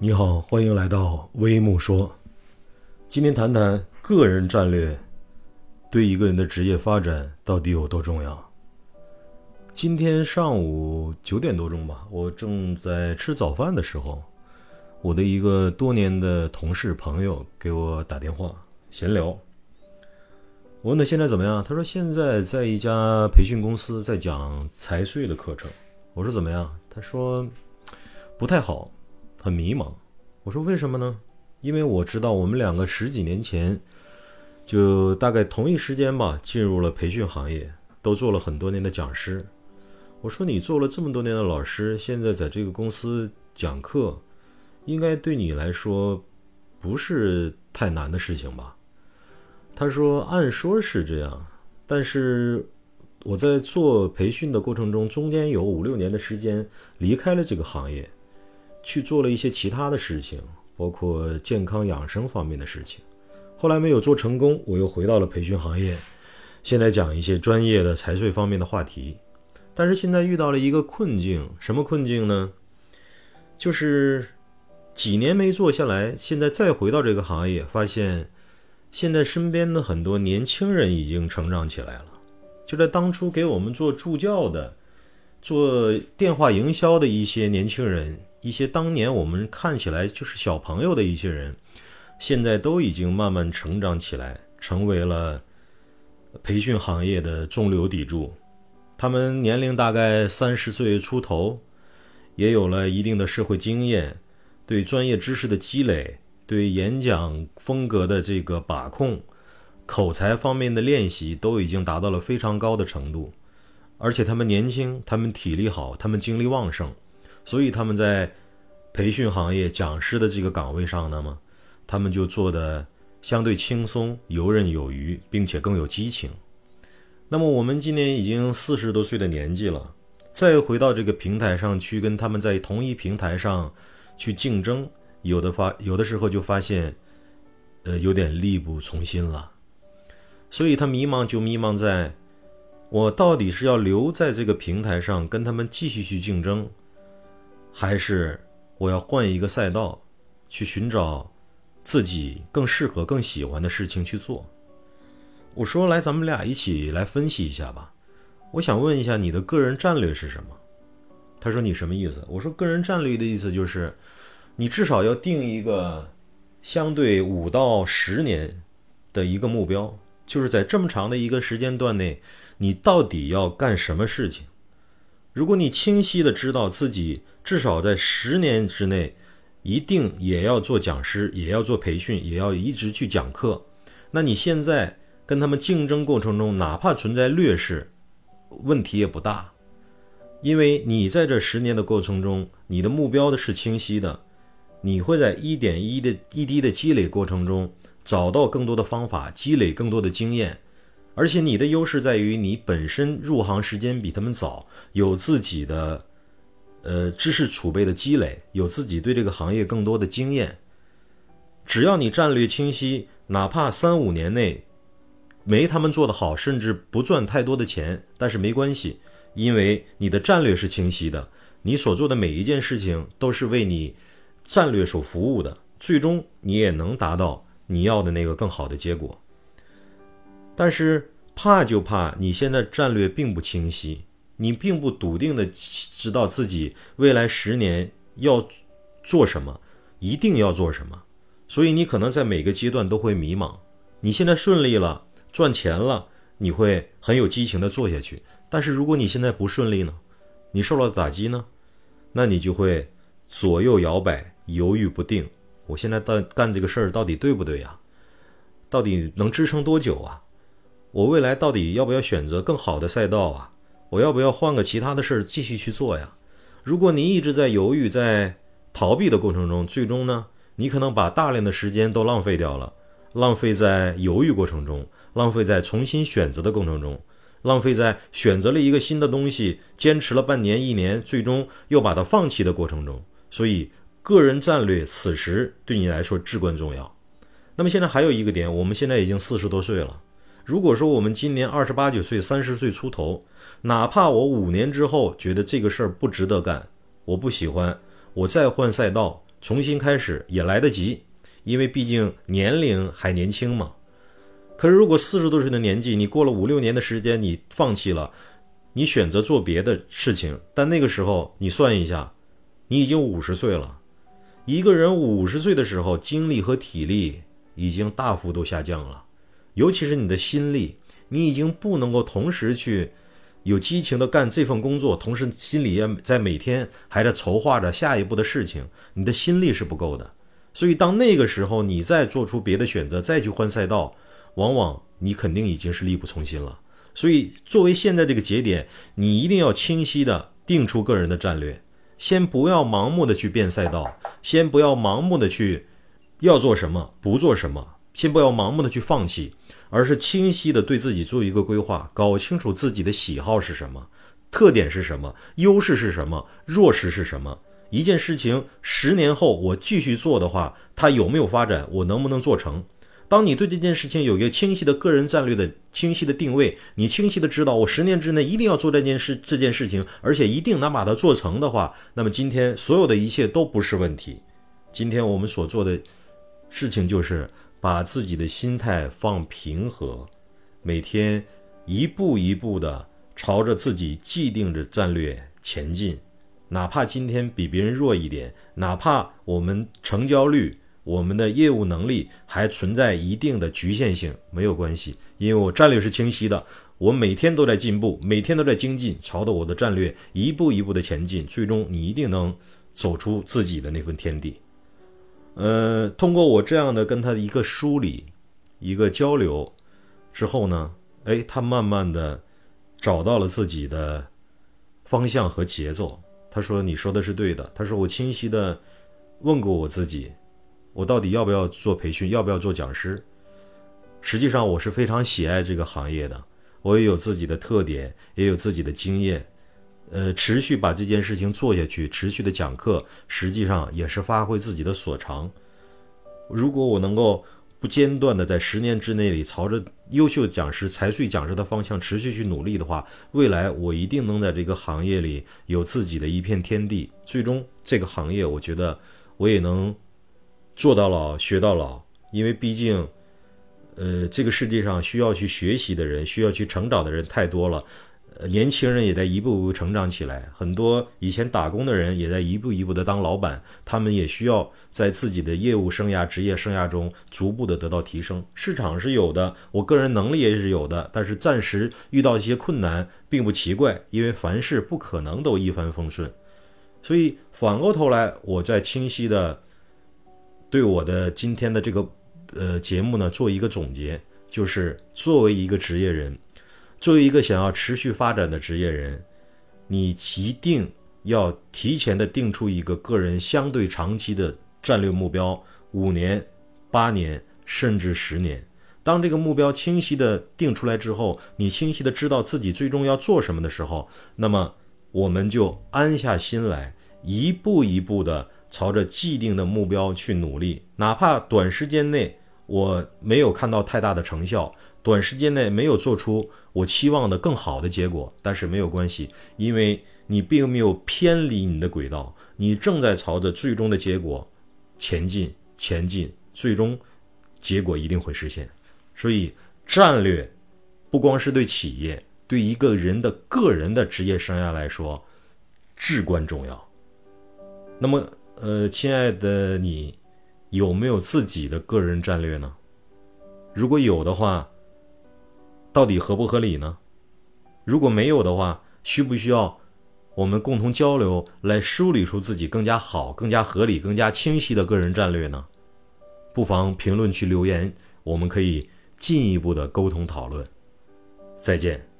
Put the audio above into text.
你好，欢迎来到微木说。今天谈谈个人战略对一个人的职业发展到底有多重要。今天上午九点多钟吧，我正在吃早饭的时候，我的一个多年的同事朋友给我打电话闲聊。我问他现在怎么样，他说现在在一家培训公司在讲财税的课程。我说怎么样？他说不太好。很迷茫，我说为什么呢？因为我知道我们两个十几年前就大概同一时间吧，进入了培训行业，都做了很多年的讲师。我说你做了这么多年的老师，现在在这个公司讲课，应该对你来说不是太难的事情吧？他说按说是这样，但是我在做培训的过程中，中间有五六年的时间离开了这个行业。去做了一些其他的事情，包括健康养生方面的事情，后来没有做成功，我又回到了培训行业，现在讲一些专业的财税方面的话题。但是现在遇到了一个困境，什么困境呢？就是几年没做下来，现在再回到这个行业，发现现在身边的很多年轻人已经成长起来了。就在当初给我们做助教的、做电话营销的一些年轻人。一些当年我们看起来就是小朋友的一些人，现在都已经慢慢成长起来，成为了培训行业的中流砥柱。他们年龄大概三十岁出头，也有了一定的社会经验，对专业知识的积累，对演讲风格的这个把控，口才方面的练习都已经达到了非常高的程度。而且他们年轻，他们体力好，他们精力旺盛。所以他们在培训行业讲师的这个岗位上，那么他们就做的相对轻松、游刃有余，并且更有激情。那么我们今年已经四十多岁的年纪了，再回到这个平台上去跟他们在同一平台上去竞争，有的发有的时候就发现，呃，有点力不从心了。所以他迷茫就迷茫在，我到底是要留在这个平台上跟他们继续去竞争？还是我要换一个赛道，去寻找自己更适合、更喜欢的事情去做。我说：“来，咱们俩一起来分析一下吧。”我想问一下你的个人战略是什么？他说：“你什么意思？”我说：“个人战略的意思就是，你至少要定一个相对五到十年的一个目标，就是在这么长的一个时间段内，你到底要干什么事情。”如果你清晰的知道自己至少在十年之内，一定也要做讲师，也要做培训，也要一直去讲课，那你现在跟他们竞争过程中，哪怕存在劣势，问题也不大，因为你在这十年的过程中，你的目标的是清晰的，你会在一点一的一滴的积累过程中，找到更多的方法，积累更多的经验。而且你的优势在于你本身入行时间比他们早，有自己的，呃知识储备的积累，有自己对这个行业更多的经验。只要你战略清晰，哪怕三五年内没他们做得好，甚至不赚太多的钱，但是没关系，因为你的战略是清晰的，你所做的每一件事情都是为你战略所服务的，最终你也能达到你要的那个更好的结果。但是怕就怕你现在战略并不清晰，你并不笃定的知道自己未来十年要做什么，一定要做什么，所以你可能在每个阶段都会迷茫。你现在顺利了，赚钱了，你会很有激情的做下去。但是如果你现在不顺利呢？你受到打击呢？那你就会左右摇摆，犹豫不定。我现在干干这个事儿到底对不对呀？到底能支撑多久啊？我未来到底要不要选择更好的赛道啊？我要不要换个其他的事儿继续去做呀？如果你一直在犹豫、在逃避的过程中，最终呢，你可能把大量的时间都浪费掉了，浪费在犹豫过程中，浪费在重新选择的过程中，浪费在选择了一个新的东西，坚持了半年、一年，最终又把它放弃的过程中。所以，个人战略此时对你来说至关重要。那么现在还有一个点，我们现在已经四十多岁了。如果说我们今年二十八九岁、三十岁出头，哪怕我五年之后觉得这个事儿不值得干，我不喜欢，我再换赛道，重新开始也来得及，因为毕竟年龄还年轻嘛。可是如果四十多岁的年纪，你过了五六年的时间，你放弃了，你选择做别的事情，但那个时候你算一下，你已经五十岁了。一个人五十岁的时候，精力和体力已经大幅度下降了，尤其是你的心力，你已经不能够同时去有激情的干这份工作，同时心里也在每天还在筹划着下一步的事情，你的心力是不够的。所以当那个时候，你再做出别的选择，再去换赛道，往往你肯定已经是力不从心了。所以作为现在这个节点，你一定要清晰的定出个人的战略。先不要盲目的去变赛道，先不要盲目的去要做什么不做什么，先不要盲目的去放弃，而是清晰的对自己做一个规划，搞清楚自己的喜好是什么，特点是什么，优势是什么，弱势是什么。一件事情十年后我继续做的话，它有没有发展，我能不能做成？当你对这件事情有一个清晰的个人战略的清晰的定位，你清晰的知道我十年之内一定要做这件事这件事情，而且一定能把它做成的话，那么今天所有的一切都不是问题。今天我们所做的事情就是把自己的心态放平和，每天一步一步的朝着自己既定的战略前进，哪怕今天比别人弱一点，哪怕我们成交率。我们的业务能力还存在一定的局限性，没有关系，因为我战略是清晰的，我每天都在进步，每天都在精进，朝着我的战略一步一步的前进，最终你一定能走出自己的那份天地。呃，通过我这样的跟他的一个梳理，一个交流之后呢，哎，他慢慢的找到了自己的方向和节奏。他说：“你说的是对的。”他说：“我清晰的问过我自己。”我到底要不要做培训？要不要做讲师？实际上，我是非常喜爱这个行业的。我也有自己的特点，也有自己的经验。呃，持续把这件事情做下去，持续的讲课，实际上也是发挥自己的所长。如果我能够不间断的在十年之内里朝着优秀讲师、财税讲师的方向持续去努力的话，未来我一定能在这个行业里有自己的一片天地。最终，这个行业，我觉得我也能。做到老学到老，因为毕竟，呃，这个世界上需要去学习的人，需要去成长的人太多了。呃，年轻人也在一步步成长起来，很多以前打工的人也在一步一步的当老板，他们也需要在自己的业务生涯、职业生涯中逐步的得到提升。市场是有的，我个人能力也是有的，但是暂时遇到一些困难，并不奇怪，因为凡事不可能都一帆风顺。所以反过头来，我在清晰的。对我的今天的这个呃节目呢，做一个总结，就是作为一个职业人，作为一个想要持续发展的职业人，你一定要提前的定出一个个人相对长期的战略目标，五年、八年，甚至十年。当这个目标清晰的定出来之后，你清晰的知道自己最终要做什么的时候，那么我们就安下心来，一步一步的。朝着既定的目标去努力，哪怕短时间内我没有看到太大的成效，短时间内没有做出我期望的更好的结果，但是没有关系，因为你并没有偏离你的轨道，你正在朝着最终的结果前进，前进，最终结果一定会实现。所以，战略不光是对企业，对一个人的个人的职业生涯来说至关重要。那么。呃，亲爱的你，有没有自己的个人战略呢？如果有的话，到底合不合理呢？如果没有的话，需不需要我们共同交流来梳理出自己更加好、更加合理、更加清晰的个人战略呢？不妨评论区留言，我们可以进一步的沟通讨论。再见。